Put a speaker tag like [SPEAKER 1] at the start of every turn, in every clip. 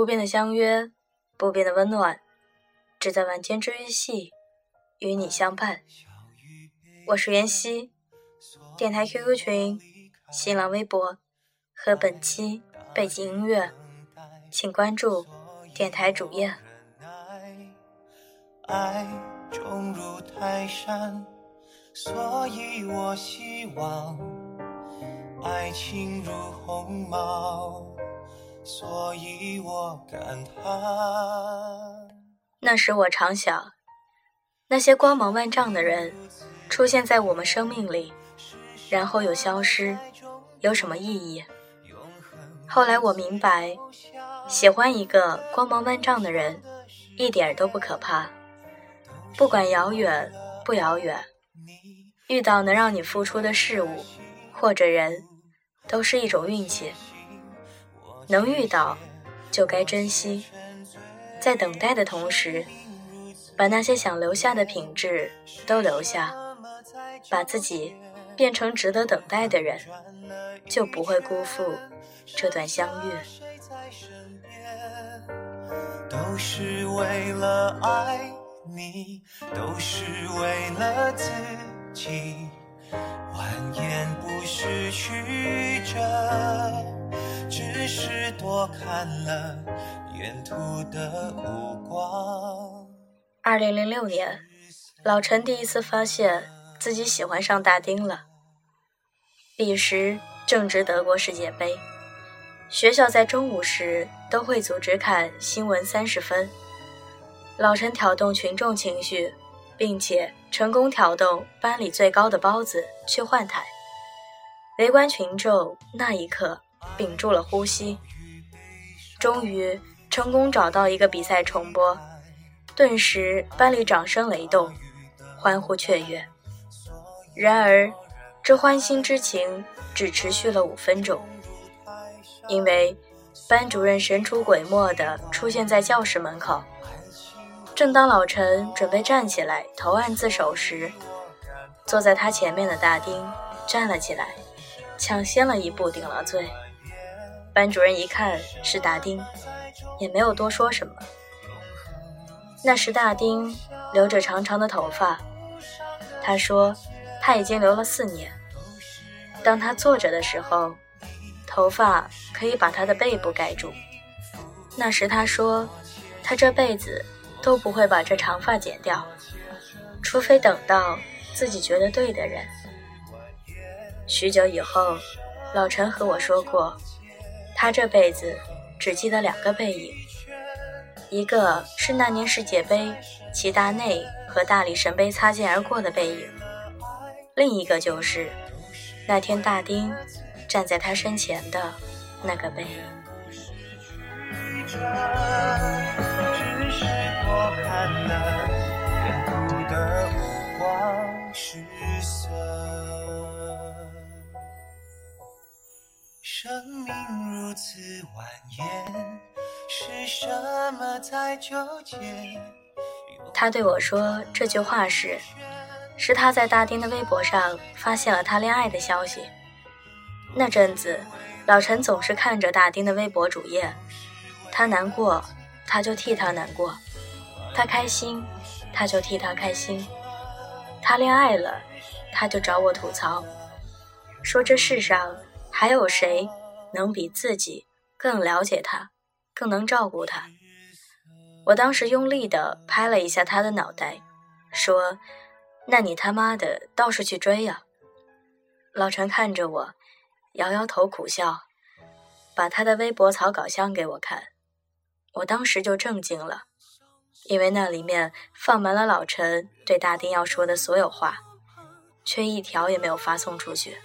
[SPEAKER 1] 不变的相约，不变的温暖，只在晚间治愈系与你相伴。我是袁熙，电台 QQ 群、新浪微博和本期背景音乐，请关注电台主页。爱重如泰山，所以我希望爱情如鸿毛。所以我感叹。那时我常想，那些光芒万丈的人出现在我们生命里，然后又消失，有什么意义？后来我明白，喜欢一个光芒万丈的人，一点都不可怕。不管遥远不遥远，遇到能让你付出的事物或者人，都是一种运气。能遇到，就该珍惜。在等待的同时，把那些想留下的品质都留下，把自己变成值得等待的人，就不会辜负这段相遇。都是为了爱你，都是为了自己，蜿蜒不是曲折。只是多看了沿途的光。二零零六年，老陈第一次发现自己喜欢上大丁了。彼时正值德国世界杯，学校在中午时都会组织看新闻三十分。老陈挑动群众情绪，并且成功挑动班里最高的包子去换台。围观群众那一刻。屏住了呼吸，终于成功找到一个比赛重播，顿时班里掌声雷动，欢呼雀跃。然而，这欢欣之情只持续了五分钟，因为班主任神出鬼没地出现在教室门口。正当老陈准备站起来投案自首时，坐在他前面的大丁站了起来，抢先了一步顶了罪。班主任一看是大丁，也没有多说什么。那时大丁留着长长的头发，他说他已经留了四年。当他坐着的时候，头发可以把他的背部盖住。那时他说他这辈子都不会把这长发剪掉，除非等到自己觉得对的人。许久以后，老陈和我说过。他这辈子只记得两个背影，一个是那年世界杯齐达内和大力神杯擦肩而过的背影，另一个就是那天大丁站在他身前的那个背影。生命如此蜿蜒，是什么在纠结？他对我说这句话时，是他在大丁的微博上发现了他恋爱的消息。那阵子，老陈总是看着大丁的微博主页，他难过，他就替他难过；他开心，他就替他开心；他恋爱了，他就找我吐槽，说这世上。还有谁能比自己更了解他，更能照顾他？我当时用力地拍了一下他的脑袋，说：“那你他妈的倒是去追呀！”老陈看着我，摇摇头苦笑，把他的微博草稿箱给我看。我当时就震惊了，因为那里面放满了老陈对大丁要说的所有话，却一条也没有发送出去。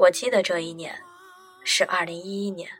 [SPEAKER 1] 我记得这一年是二零一一年。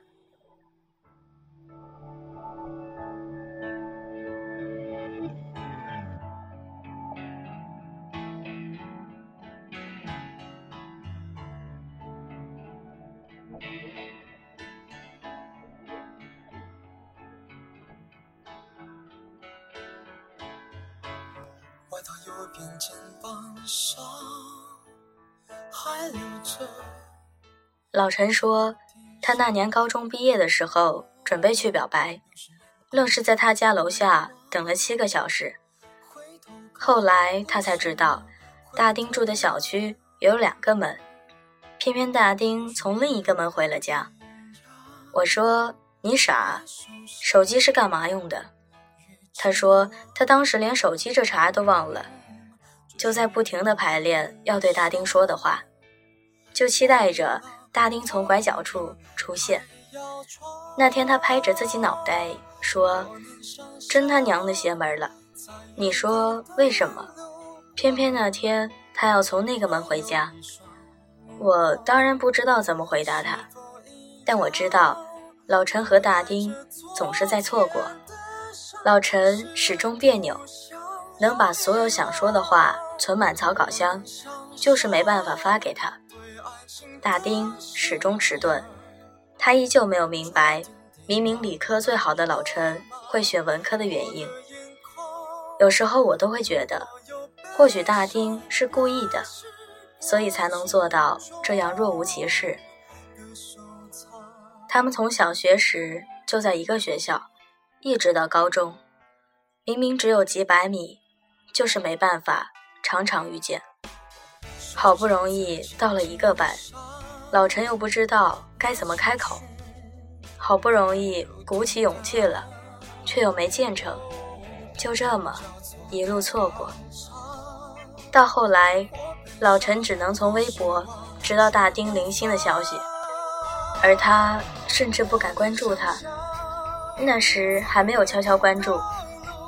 [SPEAKER 1] 老陈说，他那年高中毕业的时候准备去表白，愣是在他家楼下等了七个小时。后来他才知道，大丁住的小区有两个门，偏偏大丁从另一个门回了家。我说：“你傻，手机是干嘛用的？”他说：“他当时连手机这茬都忘了，就在不停的排练要对大丁说的话，就期待着大丁从拐角处出现。那天他拍着自己脑袋说：‘真他娘的邪门了！’你说为什么？偏偏那天他要从那个门回家。我当然不知道怎么回答他，但我知道老陈和大丁总是在错过。”老陈始终别扭，能把所有想说的话存满草稿箱，就是没办法发给他。大丁始终迟钝，他依旧没有明白，明明理科最好的老陈会选文科的原因。有时候我都会觉得，或许大丁是故意的，所以才能做到这样若无其事。他们从小学时就在一个学校。一直到高中，明明只有几百米，就是没办法常常遇见。好不容易到了一个班，老陈又不知道该怎么开口。好不容易鼓起勇气了，却又没见成，就这么一路错过。到后来，老陈只能从微博知道大丁零星的消息，而他甚至不敢关注他。那时还没有悄悄关注，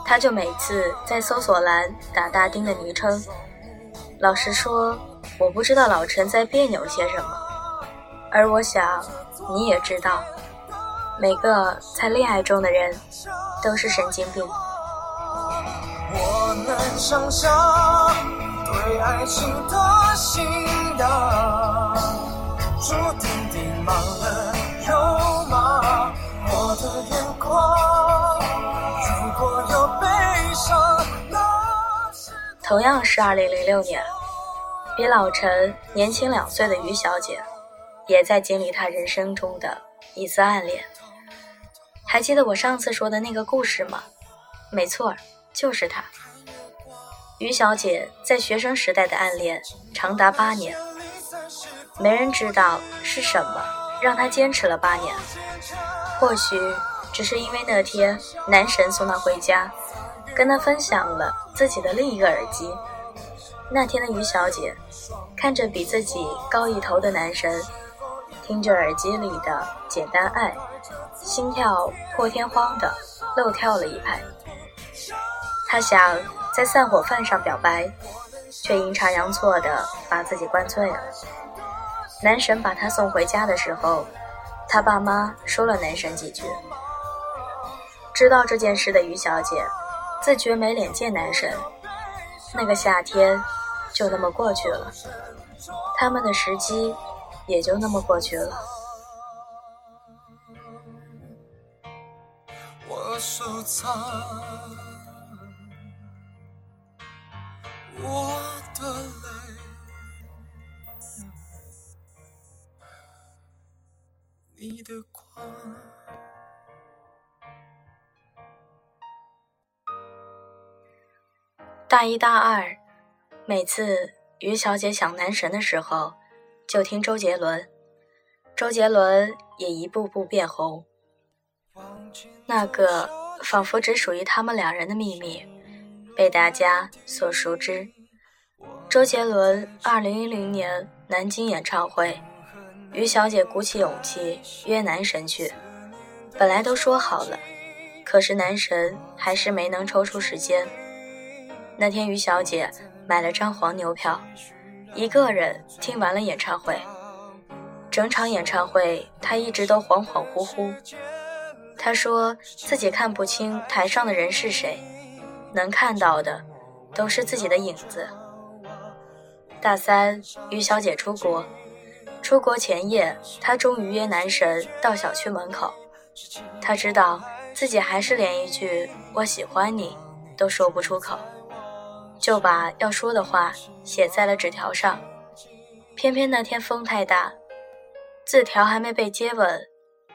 [SPEAKER 1] 他就每次在搜索栏打大丁的昵称。老实说，我不知道老陈在别扭些什么，而我想你也知道，每个在恋爱中的人都是神经病。
[SPEAKER 2] 我能想象对爱情的信仰，注定地满了又满。我的眼眶，如果有悲伤，
[SPEAKER 1] 同样是二零零六年，比老陈年轻两岁的于小姐，也在经历她人生中的一次暗恋。还记得我上次说的那个故事吗？没错，就是她。于小姐在学生时代的暗恋长达八年，没人知道是什么让她坚持了八年。或许只是因为那天男神送她回家，跟她分享了自己的另一个耳机。那天的于小姐看着比自己高一头的男神，听着耳机里的《简单爱》，心跳破天荒的漏跳了一拍。她想在散伙饭上表白，却阴差阳错的把自己灌醉了。男神把她送回家的时候。他爸妈说了男神几句，知道这件事的于小姐自觉没脸见男神，那个夏天就那么过去了，他们的时机也就那么过去了。
[SPEAKER 2] 我收藏我的泪。你的光。
[SPEAKER 1] 大一、大二，每次于小姐想男神的时候，就听周杰伦。周杰伦也一步步变红。那个仿佛只属于他们两人的秘密，被大家所熟知。周杰伦二零一零年南京演唱会。于小姐鼓起勇气约男神去，本来都说好了，可是男神还是没能抽出时间。那天于小姐买了张黄牛票，一个人听完了演唱会。整场演唱会她一直都恍恍惚惚，她说自己看不清台上的人是谁，能看到的都是自己的影子。大三，于小姐出国。出国前夜，她终于约男神到小区门口。她知道自己还是连一句“我喜欢你”都说不出口，就把要说的话写在了纸条上。偏偏那天风太大，字条还没被接吻，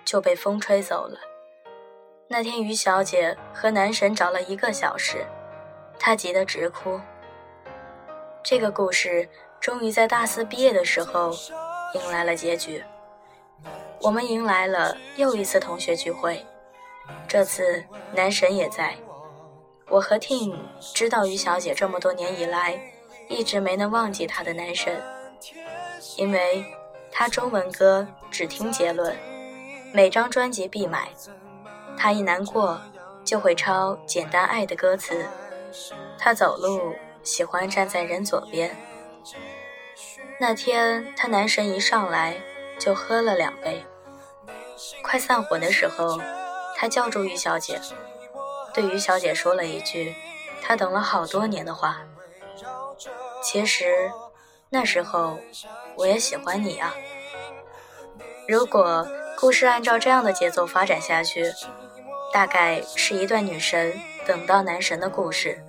[SPEAKER 1] 就被风吹走了。那天于小姐和男神找了一个小时，她急得直哭。这个故事终于在大四毕业的时候迎来了结局。我们迎来了又一次同学聚会，这次男神也在。我和 Tim 知道于小姐这么多年以来一直没能忘记她的男神，因为她中文歌只听杰伦，每张专辑必买。她一难过就会抄《简单爱》的歌词。她走路喜欢站在人左边。那天她男神一上来。就喝了两杯，快散伙的时候，他叫住于小姐，对于小姐说了一句她等了好多年的话。其实那时候我也喜欢你啊。如果故事按照这样的节奏发展下去，大概是一段女神等到男神的故事。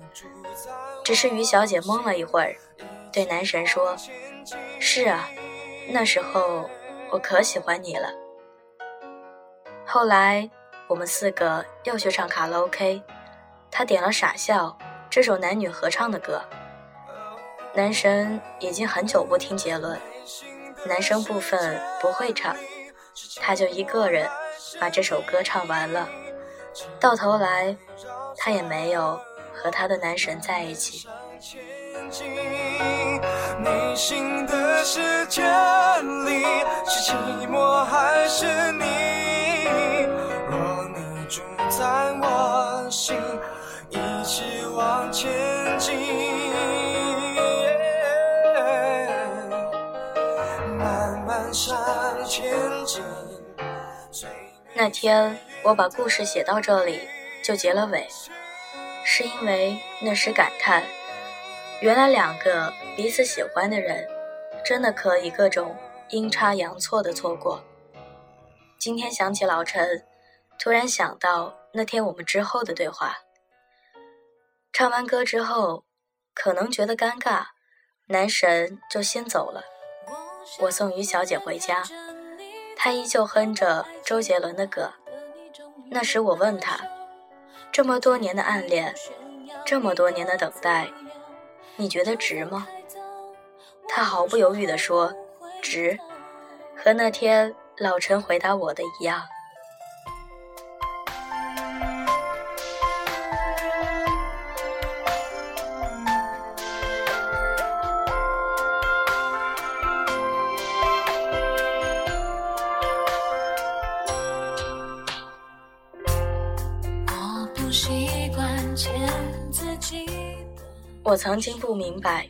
[SPEAKER 1] 只是于小姐懵了一会儿，对男神说：“是啊，那时候。”我可喜欢你了。后来我们四个又去唱卡拉 OK，他点了《傻笑》这首男女合唱的歌。男神已经很久不听杰伦，男生部分不会唱，他就一个人把这首歌唱完了。到头来，他也没有和他的男神在一起。内心的世界里，是寂寞还是你？在我心，一起往前进。慢慢向前进。那天我把故事写到这里就结了尾，是因为那时感叹。原来两个彼此喜欢的人，真的可以各种阴差阳错的错过。今天想起老陈，突然想到那天我们之后的对话。唱完歌之后，可能觉得尴尬，男神就先走了。我送于小姐回家，她依旧哼着周杰伦的歌。那时我问她，这么多年的暗恋，这么多年的等待。你觉得值吗？他毫不犹豫地说：“值。”和那天老陈回答我的一样。我曾经不明白，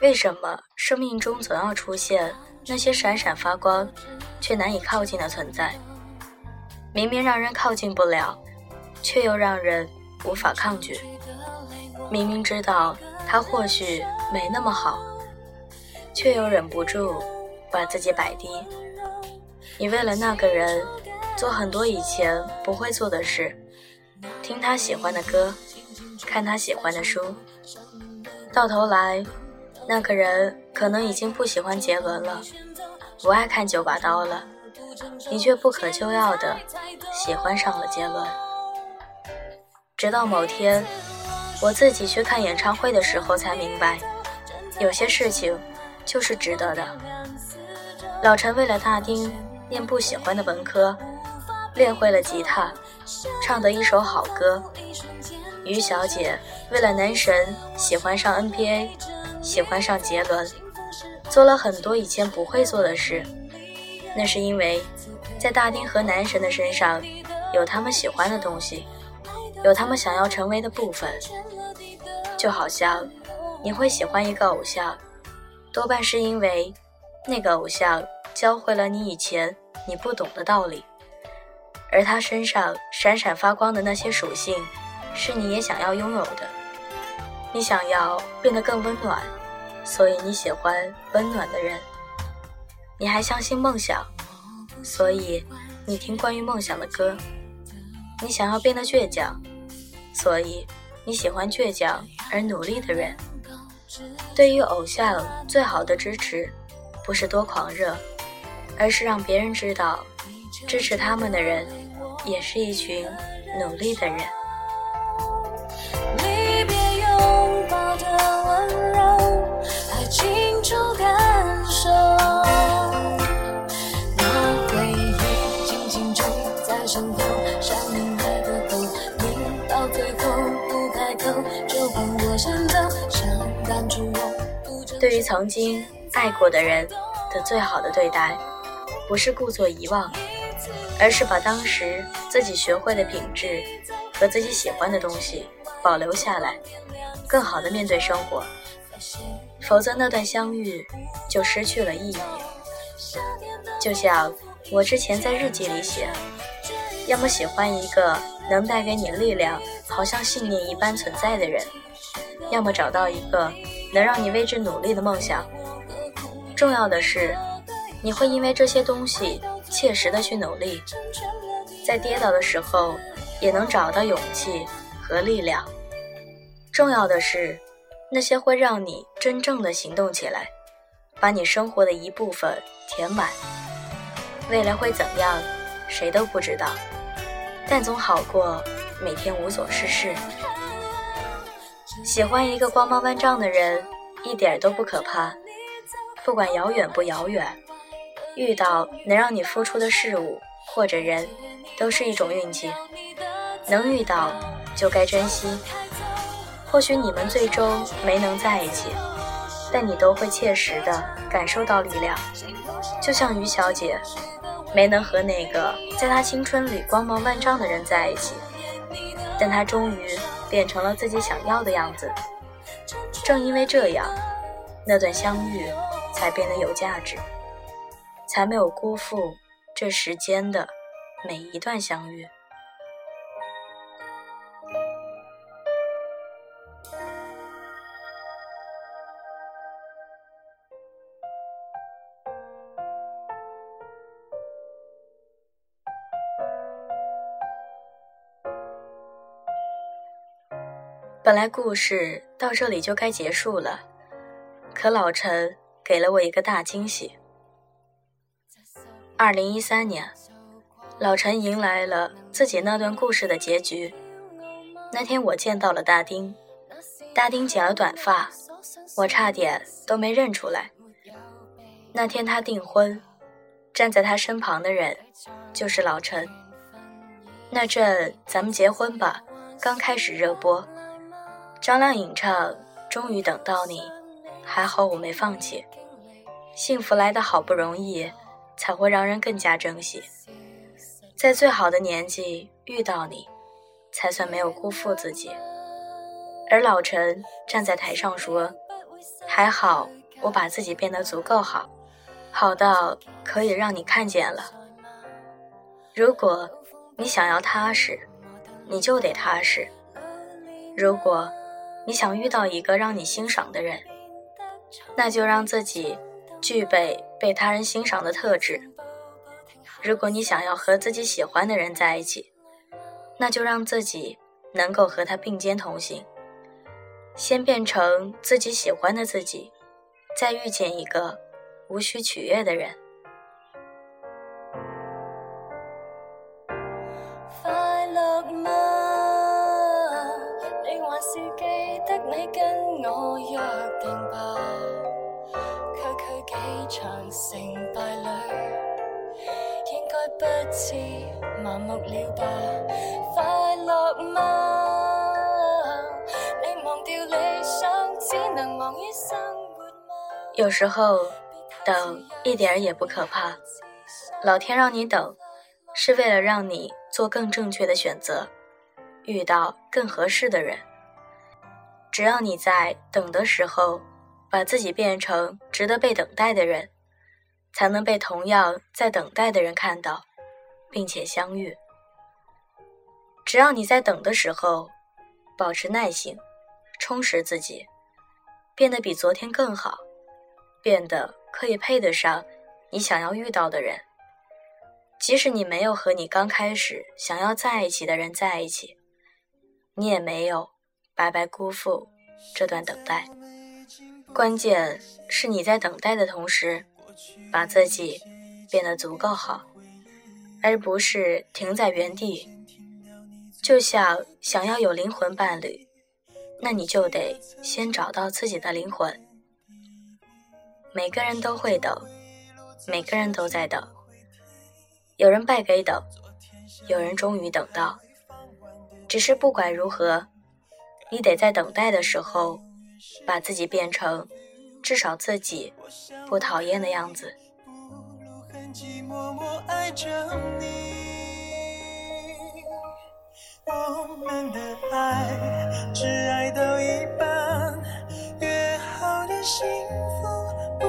[SPEAKER 1] 为什么生命中总要出现那些闪闪发光却难以靠近的存在。明明让人靠近不了，却又让人无法抗拒。明明知道他或许没那么好，却又忍不住把自己摆低。你为了那个人做很多以前不会做的事，听他喜欢的歌，看他喜欢的书。到头来，那个人可能已经不喜欢杰伦了，不爱看九把刀了，你却不可救药的喜欢上了杰伦。直到某天，我自己去看演唱会的时候，才明白，有些事情就是值得的。老陈为了大丁念不喜欢的文科，练会了吉他，唱得一首好歌。于小姐为了男神喜欢上 NBA，喜欢上杰伦，做了很多以前不会做的事。那是因为，在大丁和男神的身上，有他们喜欢的东西，有他们想要成为的部分。就好像你会喜欢一个偶像，多半是因为那个偶像教会了你以前你不懂的道理，而他身上闪闪发光的那些属性。是你也想要拥有的，你想要变得更温暖，所以你喜欢温暖的人。你还相信梦想，所以你听关于梦想的歌。你想要变得倔强，所以你喜欢倔强而努力的人。对于偶像，最好的支持，不是多狂热，而是让别人知道，支持他们的人，也是一群。努力的人。对于曾经爱过的人的最好的对待，不是故作遗忘，而是把当时自己学会的品质和自己喜欢的东西保留下来，更好的面对生活。否则，那段相遇就失去了意义。就像我之前在日记里写，要么喜欢一个能带给你力量，好像信念一般存在的人，要么找到一个。能让你为之努力的梦想，重要的是，你会因为这些东西切实的去努力，在跌倒的时候也能找到勇气和力量。重要的是，那些会让你真正的行动起来，把你生活的一部分填满。未来会怎样，谁都不知道，但总好过每天无所事事。喜欢一个光芒万丈的人，一点都不可怕。不管遥远不遥远，遇到能让你付出的事物或者人，都是一种运气。能遇到就该珍惜。或许你们最终没能在一起，但你都会切实的感受到力量。就像于小姐，没能和那个在她青春里光芒万丈的人在一起，但她终于。变成了自己想要的样子。正因为这样，那段相遇才变得有价值，才没有辜负这时间的每一段相遇。本来故事到这里就该结束了，可老陈给了我一个大惊喜。二零一三年，老陈迎来了自己那段故事的结局。那天我见到了大丁，大丁剪了短发，我差点都没认出来。那天他订婚，站在他身旁的人就是老陈。那阵《咱们结婚吧》刚开始热播。张靓颖唱：“终于等到你，还好我没放弃。幸福来的好不容易，才会让人更加珍惜。在最好的年纪遇到你，才算没有辜负自己。”而老陈站在台上说：“还好我把自己变得足够好，好到可以让你看见了。如果你想要踏实，你就得踏实。如果……”你想遇到一个让你欣赏的人，那就让自己具备被他人欣赏的特质。如果你想要和自己喜欢的人在一起，那就让自己能够和他并肩同行。先变成自己喜欢的自己，再遇见一个无需取悦的人。
[SPEAKER 3] 得你跟我约定吧，区区几场成败里，应该不至盲目了吧？快乐吗？你忘掉理想，只能忙于生活吗？
[SPEAKER 1] 有时候，等一点也不可怕，老天让你等。是为了让你做更正确的选择，遇到更合适的人。只要你在等的时候，把自己变成值得被等待的人，才能被同样在等待的人看到，并且相遇。只要你在等的时候，保持耐心，充实自己，变得比昨天更好，变得可以配得上你想要遇到的人。即使你没有和你刚开始想要在一起的人在一起，你也没有。白白辜负这段等待，关键是你在等待的同时，把自己变得足够好，而不是停在原地。就像想要有灵魂伴侣，那你就得先找到自己的灵魂。每个人都会等，每个人都在等。有人败给等，有人终于等到。只是不管如何，你得在等待的时候，把自己变成至少自己不讨厌的样子。
[SPEAKER 2] 我们的爱只爱到一半，约好的幸福不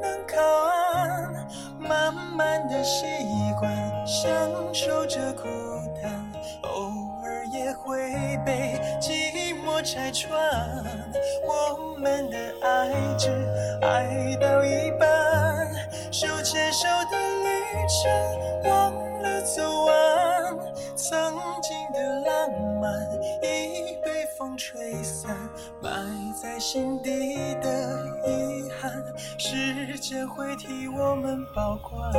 [SPEAKER 2] 能靠岸，慢慢的习惯享受着孤拆穿。我们的爱只爱到一半，手牵手的旅程忘了走完，曾经。的浪漫已被风吹散，埋在心底的遗憾，时间会替我们保管。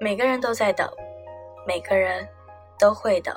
[SPEAKER 1] 每个人都在等，每个人都会等。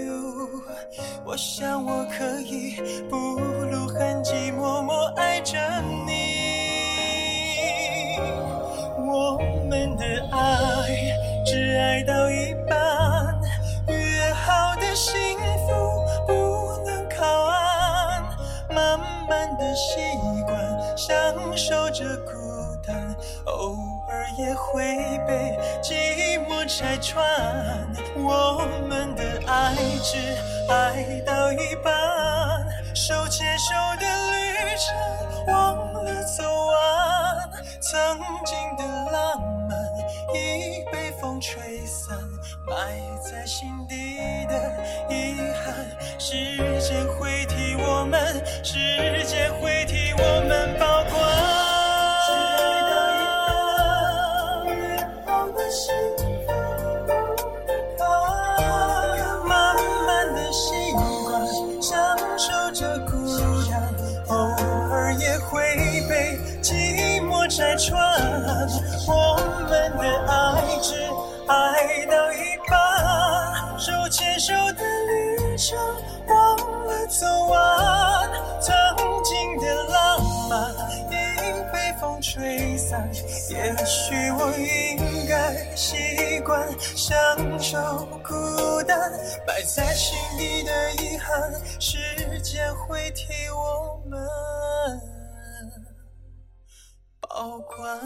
[SPEAKER 2] 我想我可以不露痕迹，默默爱着你。我们的爱只爱到一半。约好的幸福不能靠岸，慢慢的习惯享受着孤单，偶尔也会被寂寞拆穿。我们的爱只爱到一半，手牵手的旅程牵手的旅程忘了走完，曾经的浪漫已被风吹散。也许我应该习惯享受孤单，埋在心底的遗憾，时间会替我们保管。